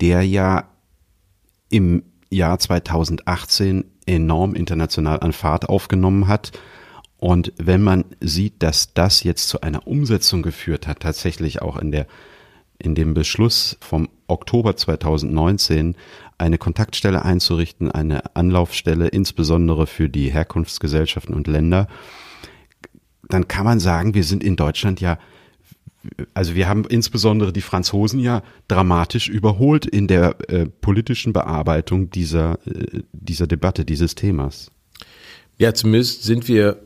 der ja im Jahr 2018 enorm international an Fahrt aufgenommen hat. Und wenn man sieht, dass das jetzt zu einer Umsetzung geführt hat, tatsächlich auch in der in dem Beschluss vom Oktober 2019 eine Kontaktstelle einzurichten, eine Anlaufstelle insbesondere für die Herkunftsgesellschaften und Länder, dann kann man sagen, wir sind in Deutschland ja, also wir haben insbesondere die Franzosen ja dramatisch überholt in der äh, politischen Bearbeitung dieser, äh, dieser Debatte, dieses Themas. Ja, zumindest sind wir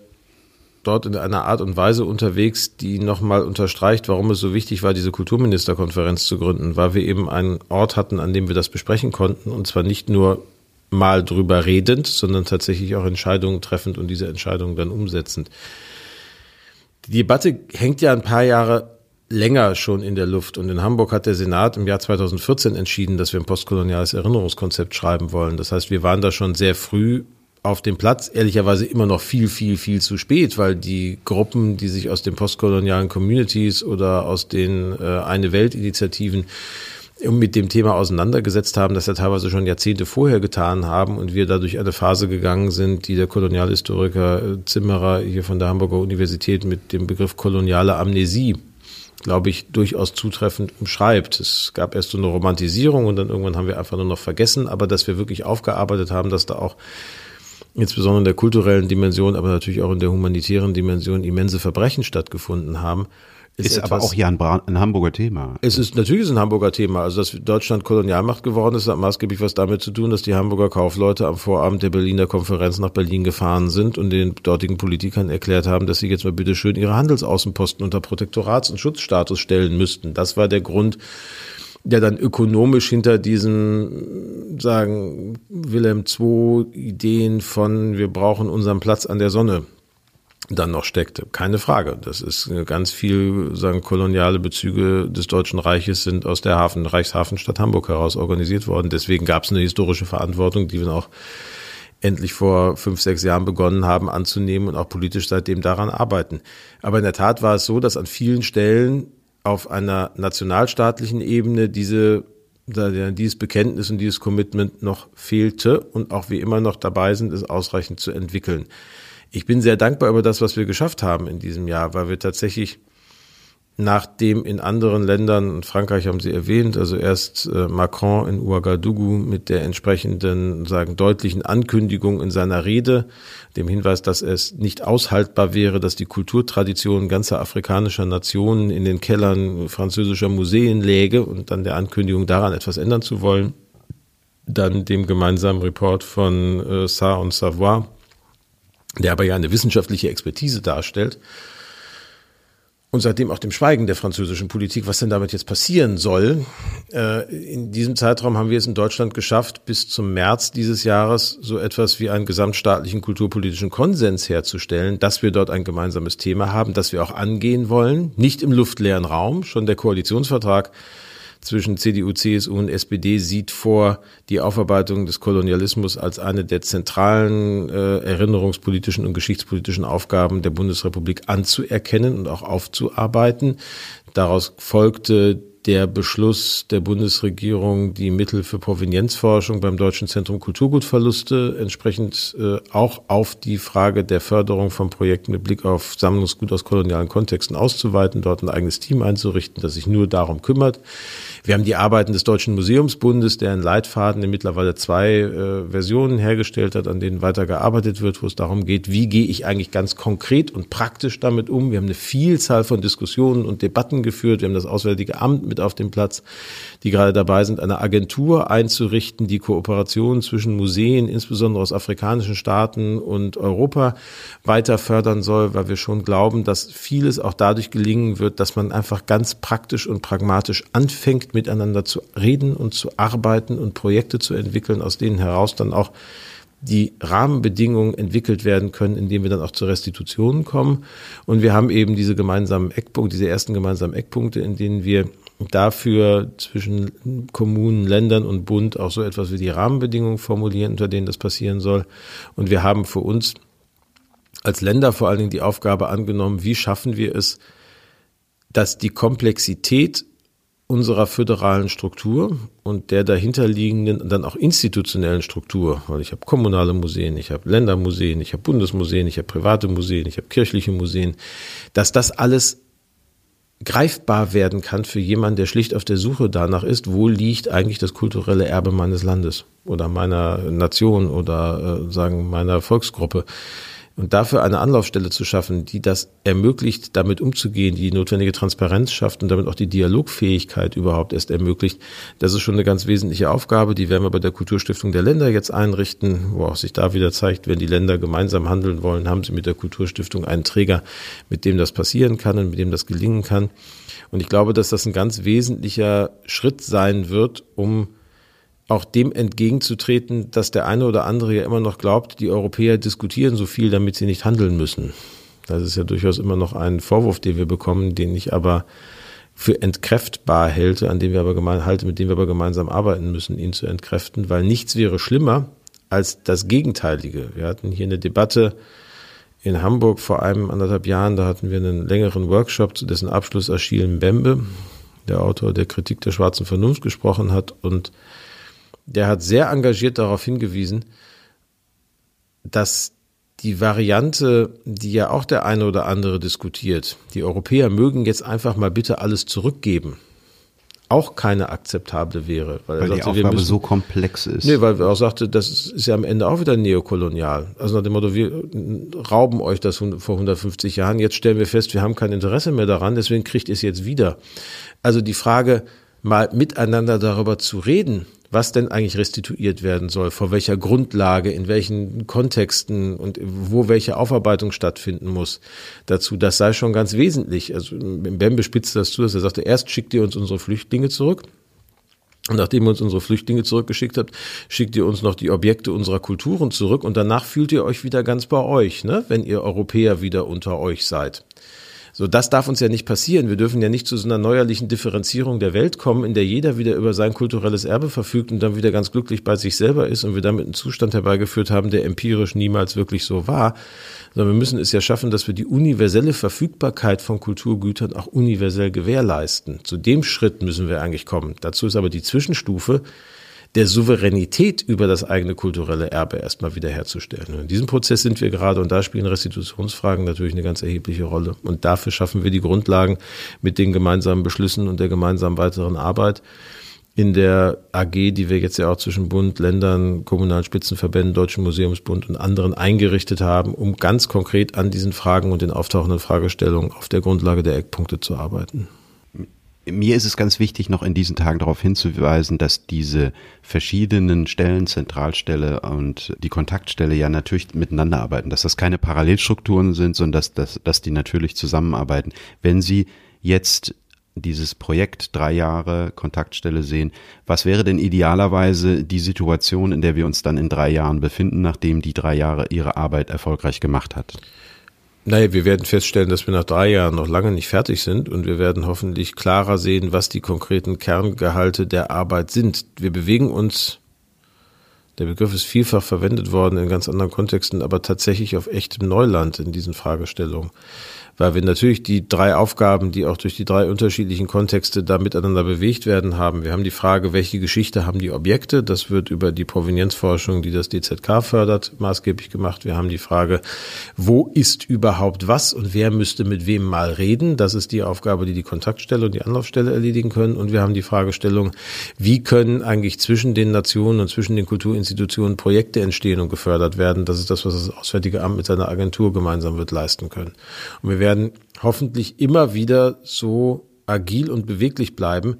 dort in einer Art und Weise unterwegs, die nochmal unterstreicht, warum es so wichtig war, diese Kulturministerkonferenz zu gründen, weil wir eben einen Ort hatten, an dem wir das besprechen konnten und zwar nicht nur mal drüber redend, sondern tatsächlich auch Entscheidungen treffend und diese Entscheidungen dann umsetzend. Die Debatte hängt ja ein paar Jahre länger schon in der Luft. Und in Hamburg hat der Senat im Jahr 2014 entschieden, dass wir ein postkoloniales Erinnerungskonzept schreiben wollen. Das heißt, wir waren da schon sehr früh auf dem Platz, ehrlicherweise immer noch viel, viel, viel zu spät, weil die Gruppen, die sich aus den postkolonialen Communities oder aus den äh, Eine Welt-Initiativen mit dem Thema auseinandergesetzt haben, das ja teilweise schon Jahrzehnte vorher getan haben und wir dadurch eine Phase gegangen sind, die der Kolonialhistoriker äh, Zimmerer hier von der Hamburger Universität mit dem Begriff koloniale Amnesie glaube ich, durchaus zutreffend umschreibt. Es gab erst so eine Romantisierung und dann irgendwann haben wir einfach nur noch vergessen, aber dass wir wirklich aufgearbeitet haben, dass da auch insbesondere in der kulturellen Dimension, aber natürlich auch in der humanitären Dimension immense Verbrechen stattgefunden haben. Ist, ist aber auch hier ein, ein, Hamburger Thema. Es ist natürlich ein Hamburger Thema. Also, dass Deutschland Kolonialmacht geworden ist, hat maßgeblich was damit zu tun, dass die Hamburger Kaufleute am Vorabend der Berliner Konferenz nach Berlin gefahren sind und den dortigen Politikern erklärt haben, dass sie jetzt mal bitte schön ihre Handelsaußenposten unter Protektorats- und Schutzstatus stellen müssten. Das war der Grund, der dann ökonomisch hinter diesen, sagen, Wilhelm II Ideen von, wir brauchen unseren Platz an der Sonne dann noch steckte. Keine Frage. Das ist ganz viel, sagen, koloniale Bezüge des Deutschen Reiches sind aus der Hafen, Reichshafenstadt Hamburg heraus organisiert worden. Deswegen gab es eine historische Verantwortung, die wir auch endlich vor fünf, sechs Jahren begonnen haben anzunehmen und auch politisch seitdem daran arbeiten. Aber in der Tat war es so, dass an vielen Stellen auf einer nationalstaatlichen Ebene diese dieses Bekenntnis und dieses Commitment noch fehlte und auch wie immer noch dabei sind, es ausreichend zu entwickeln ich bin sehr dankbar über das, was wir geschafft haben in diesem Jahr, weil wir tatsächlich nachdem in anderen Ländern, Frankreich haben Sie erwähnt, also erst äh, Macron in Ouagadougou mit der entsprechenden, sagen, deutlichen Ankündigung in seiner Rede, dem Hinweis, dass es nicht aushaltbar wäre, dass die Kulturtradition ganzer afrikanischer Nationen in den Kellern französischer Museen läge und dann der Ankündigung daran etwas ändern zu wollen. Dann dem gemeinsamen Report von äh, Sa und Savoie der aber ja eine wissenschaftliche Expertise darstellt. Und seitdem auch dem Schweigen der französischen Politik, was denn damit jetzt passieren soll. Äh, in diesem Zeitraum haben wir es in Deutschland geschafft, bis zum März dieses Jahres so etwas wie einen gesamtstaatlichen kulturpolitischen Konsens herzustellen, dass wir dort ein gemeinsames Thema haben, das wir auch angehen wollen. Nicht im luftleeren Raum. Schon der Koalitionsvertrag zwischen CDU, CSU und SPD sieht vor, die Aufarbeitung des Kolonialismus als eine der zentralen äh, erinnerungspolitischen und geschichtspolitischen Aufgaben der Bundesrepublik anzuerkennen und auch aufzuarbeiten. Daraus folgte der Beschluss der Bundesregierung, die Mittel für Provenienzforschung beim Deutschen Zentrum Kulturgutverluste entsprechend äh, auch auf die Frage der Förderung von Projekten mit Blick auf Sammlungsgut aus kolonialen Kontexten auszuweiten, dort ein eigenes Team einzurichten, das sich nur darum kümmert. Wir haben die Arbeiten des Deutschen Museumsbundes, der in Leitfaden in mittlerweile zwei äh, Versionen hergestellt hat, an denen weiter gearbeitet wird, wo es darum geht, wie gehe ich eigentlich ganz konkret und praktisch damit um. Wir haben eine Vielzahl von Diskussionen und Debatten geführt. Wir haben das Auswärtige Amt mit auf dem Platz, die gerade dabei sind, eine Agentur einzurichten, die Kooperation zwischen Museen, insbesondere aus afrikanischen Staaten und Europa, weiter fördern soll, weil wir schon glauben, dass vieles auch dadurch gelingen wird, dass man einfach ganz praktisch und pragmatisch anfängt, miteinander zu reden und zu arbeiten und Projekte zu entwickeln, aus denen heraus dann auch die Rahmenbedingungen entwickelt werden können, indem wir dann auch zur Restitution kommen. Und wir haben eben diese gemeinsamen Eckpunkte, diese ersten gemeinsamen Eckpunkte, in denen wir dafür zwischen Kommunen, Ländern und Bund auch so etwas wie die Rahmenbedingungen formulieren, unter denen das passieren soll. Und wir haben für uns als Länder vor allen Dingen die Aufgabe angenommen, wie schaffen wir es, dass die Komplexität unserer föderalen Struktur und der dahinterliegenden dann auch institutionellen Struktur, weil ich habe kommunale Museen, ich habe Ländermuseen, ich habe Bundesmuseen, ich habe private Museen, ich habe kirchliche Museen, dass das alles greifbar werden kann für jemanden, der schlicht auf der Suche danach ist, wo liegt eigentlich das kulturelle Erbe meines Landes oder meiner Nation oder äh, sagen meiner Volksgruppe. Und dafür eine Anlaufstelle zu schaffen, die das ermöglicht, damit umzugehen, die notwendige Transparenz schafft und damit auch die Dialogfähigkeit überhaupt erst ermöglicht, das ist schon eine ganz wesentliche Aufgabe. Die werden wir bei der Kulturstiftung der Länder jetzt einrichten, wo auch sich da wieder zeigt, wenn die Länder gemeinsam handeln wollen, haben sie mit der Kulturstiftung einen Träger, mit dem das passieren kann und mit dem das gelingen kann. Und ich glaube, dass das ein ganz wesentlicher Schritt sein wird, um auch dem entgegenzutreten, dass der eine oder andere ja immer noch glaubt, die Europäer diskutieren so viel, damit sie nicht handeln müssen. Das ist ja durchaus immer noch ein Vorwurf, den wir bekommen, den ich aber für entkräftbar halte, an dem wir aber gemein, halte, mit dem wir aber gemeinsam arbeiten müssen, ihn zu entkräften, weil nichts wäre schlimmer als das Gegenteilige. Wir hatten hier eine Debatte in Hamburg vor einem anderthalb Jahren, da hatten wir einen längeren Workshop, zu dessen Abschluss Achille Mbembe, der Autor der Kritik der schwarzen Vernunft, gesprochen hat und der hat sehr engagiert darauf hingewiesen, dass die Variante, die ja auch der eine oder andere diskutiert, die Europäer mögen jetzt einfach mal bitte alles zurückgeben, auch keine akzeptable wäre. Weil, weil sagte, die Aufgabe müssen, so komplex ist. Nee, weil er auch sagte, das ist ja am Ende auch wieder neokolonial. Also nach dem Motto, wir rauben euch das vor 150 Jahren, jetzt stellen wir fest, wir haben kein Interesse mehr daran, deswegen kriegt ihr es jetzt wieder. Also die Frage, mal miteinander darüber zu reden, was denn eigentlich restituiert werden soll, vor welcher Grundlage, in welchen Kontexten und wo welche Aufarbeitung stattfinden muss. Dazu, das sei schon ganz wesentlich. Also Bembe spitzt das zu, dass er sagte, erst schickt ihr uns unsere Flüchtlinge zurück. Und nachdem ihr uns unsere Flüchtlinge zurückgeschickt habt, schickt ihr uns noch die Objekte unserer Kulturen zurück und danach fühlt ihr euch wieder ganz bei euch, ne? wenn ihr Europäer wieder unter euch seid. So, das darf uns ja nicht passieren. Wir dürfen ja nicht zu so einer neuerlichen Differenzierung der Welt kommen, in der jeder wieder über sein kulturelles Erbe verfügt und dann wieder ganz glücklich bei sich selber ist und wir damit einen Zustand herbeigeführt haben, der empirisch niemals wirklich so war. Sondern wir müssen es ja schaffen, dass wir die universelle Verfügbarkeit von Kulturgütern auch universell gewährleisten. Zu dem Schritt müssen wir eigentlich kommen. Dazu ist aber die Zwischenstufe, der Souveränität über das eigene kulturelle Erbe erstmal wiederherzustellen. Und in diesem Prozess sind wir gerade und da spielen Restitutionsfragen natürlich eine ganz erhebliche Rolle. Und dafür schaffen wir die Grundlagen mit den gemeinsamen Beschlüssen und der gemeinsamen weiteren Arbeit in der AG, die wir jetzt ja auch zwischen Bund, Ländern, kommunalen Spitzenverbänden, Deutschen Museumsbund und anderen eingerichtet haben, um ganz konkret an diesen Fragen und den auftauchenden Fragestellungen auf der Grundlage der Eckpunkte zu arbeiten mir ist es ganz wichtig, noch in diesen Tagen darauf hinzuweisen, dass diese verschiedenen Stellen, Zentralstelle und die Kontaktstelle ja natürlich miteinander arbeiten, dass das keine Parallelstrukturen sind, sondern dass, dass, dass die natürlich zusammenarbeiten. Wenn Sie jetzt dieses Projekt drei Jahre Kontaktstelle sehen, was wäre denn idealerweise die Situation, in der wir uns dann in drei Jahren befinden, nachdem die drei Jahre ihre Arbeit erfolgreich gemacht hat? Naja, wir werden feststellen, dass wir nach drei Jahren noch lange nicht fertig sind und wir werden hoffentlich klarer sehen, was die konkreten Kerngehalte der Arbeit sind. Wir bewegen uns, der Begriff ist vielfach verwendet worden in ganz anderen Kontexten, aber tatsächlich auf echtem Neuland in diesen Fragestellungen weil wir natürlich die drei Aufgaben, die auch durch die drei unterschiedlichen Kontexte da miteinander bewegt werden, haben. Wir haben die Frage, welche Geschichte haben die Objekte? Das wird über die Provenienzforschung, die das DZK fördert, maßgeblich gemacht. Wir haben die Frage, wo ist überhaupt was und wer müsste mit wem mal reden? Das ist die Aufgabe, die die Kontaktstelle und die Anlaufstelle erledigen können. Und wir haben die Fragestellung, wie können eigentlich zwischen den Nationen und zwischen den Kulturinstitutionen Projekte entstehen und gefördert werden? Das ist das, was das Auswärtige Amt mit seiner Agentur gemeinsam wird leisten können. Und wir werden hoffentlich immer wieder so agil und beweglich bleiben,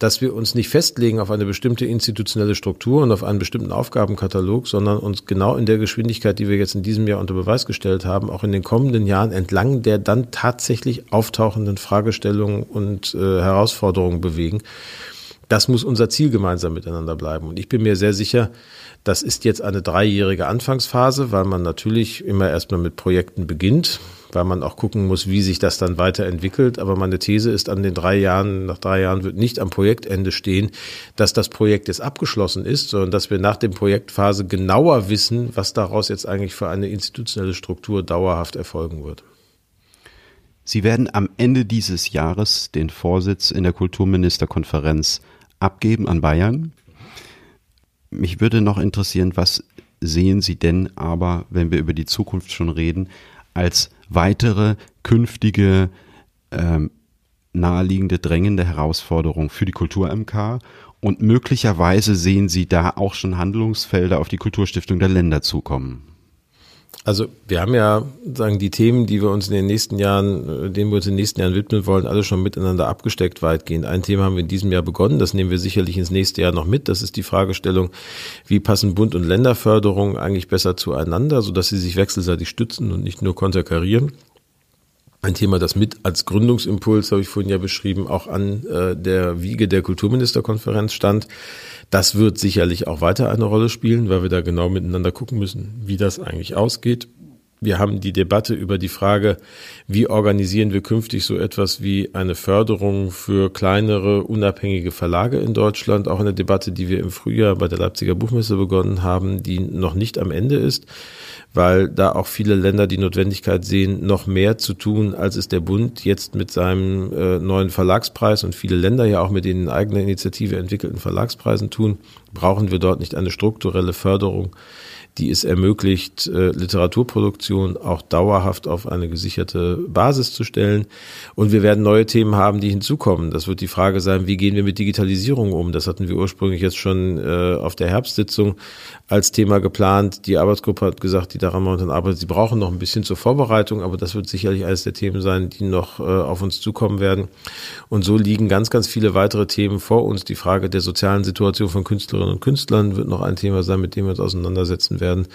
dass wir uns nicht festlegen auf eine bestimmte institutionelle Struktur und auf einen bestimmten Aufgabenkatalog, sondern uns genau in der Geschwindigkeit, die wir jetzt in diesem Jahr unter Beweis gestellt haben, auch in den kommenden Jahren entlang der dann tatsächlich auftauchenden Fragestellungen und äh, Herausforderungen bewegen. Das muss unser Ziel gemeinsam miteinander bleiben. Und ich bin mir sehr sicher, das ist jetzt eine dreijährige Anfangsphase, weil man natürlich immer erstmal mit Projekten beginnt weil man auch gucken muss, wie sich das dann weiterentwickelt. Aber meine These ist, an den drei Jahren, nach drei Jahren wird nicht am Projektende stehen, dass das Projekt jetzt abgeschlossen ist, sondern dass wir nach dem Projektphase genauer wissen, was daraus jetzt eigentlich für eine institutionelle Struktur dauerhaft erfolgen wird. Sie werden am Ende dieses Jahres den Vorsitz in der Kulturministerkonferenz abgeben an Bayern. Mich würde noch interessieren, was sehen Sie denn aber, wenn wir über die Zukunft schon reden, als weitere künftige ähm, naheliegende, drängende Herausforderung für die Kultur-MK und möglicherweise sehen Sie da auch schon Handlungsfelder auf die Kulturstiftung der Länder zukommen. Also wir haben ja sagen die Themen, die wir uns in den nächsten Jahren, äh, denen wir uns in den nächsten Jahren widmen wollen, alle schon miteinander abgesteckt weitgehend. Ein Thema haben wir in diesem Jahr begonnen, das nehmen wir sicherlich ins nächste Jahr noch mit. Das ist die Fragestellung, wie passen Bund und Länderförderung eigentlich besser zueinander, sodass sie sich wechselseitig stützen und nicht nur konterkarieren. Ein Thema, das mit als Gründungsimpuls, habe ich vorhin ja beschrieben, auch an äh, der Wiege der Kulturministerkonferenz stand. Das wird sicherlich auch weiter eine Rolle spielen, weil wir da genau miteinander gucken müssen, wie das eigentlich ausgeht. Wir haben die Debatte über die Frage, wie organisieren wir künftig so etwas wie eine Förderung für kleinere, unabhängige Verlage in Deutschland. Auch eine Debatte, die wir im Frühjahr bei der Leipziger Buchmesse begonnen haben, die noch nicht am Ende ist weil da auch viele Länder die Notwendigkeit sehen, noch mehr zu tun, als es der Bund jetzt mit seinem äh, neuen Verlagspreis und viele Länder ja auch mit den eigener Initiative entwickelten Verlagspreisen tun, brauchen wir dort nicht eine strukturelle Förderung die es ermöglicht, äh, Literaturproduktion auch dauerhaft auf eine gesicherte Basis zu stellen. Und wir werden neue Themen haben, die hinzukommen. Das wird die Frage sein, wie gehen wir mit Digitalisierung um? Das hatten wir ursprünglich jetzt schon äh, auf der Herbstsitzung als Thema geplant. Die Arbeitsgruppe hat gesagt, die daran momentan arbeitet, sie brauchen noch ein bisschen zur Vorbereitung, aber das wird sicherlich eines der Themen sein, die noch äh, auf uns zukommen werden. Und so liegen ganz, ganz viele weitere Themen vor uns. Die Frage der sozialen Situation von Künstlerinnen und Künstlern wird noch ein Thema sein, mit dem wir uns auseinandersetzen werden.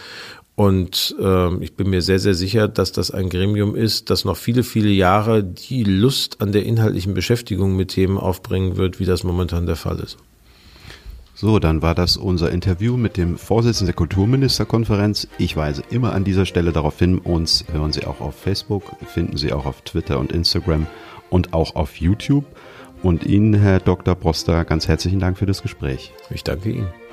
Und äh, ich bin mir sehr, sehr sicher, dass das ein Gremium ist, das noch viele, viele Jahre die Lust an der inhaltlichen Beschäftigung mit Themen aufbringen wird, wie das momentan der Fall ist. So, dann war das unser Interview mit dem Vorsitzenden der Kulturministerkonferenz. Ich weise immer an dieser Stelle darauf hin, uns hören Sie auch auf Facebook, finden Sie auch auf Twitter und Instagram und auch auf YouTube. Und Ihnen, Herr Dr. Broster, ganz herzlichen Dank für das Gespräch. Ich danke Ihnen.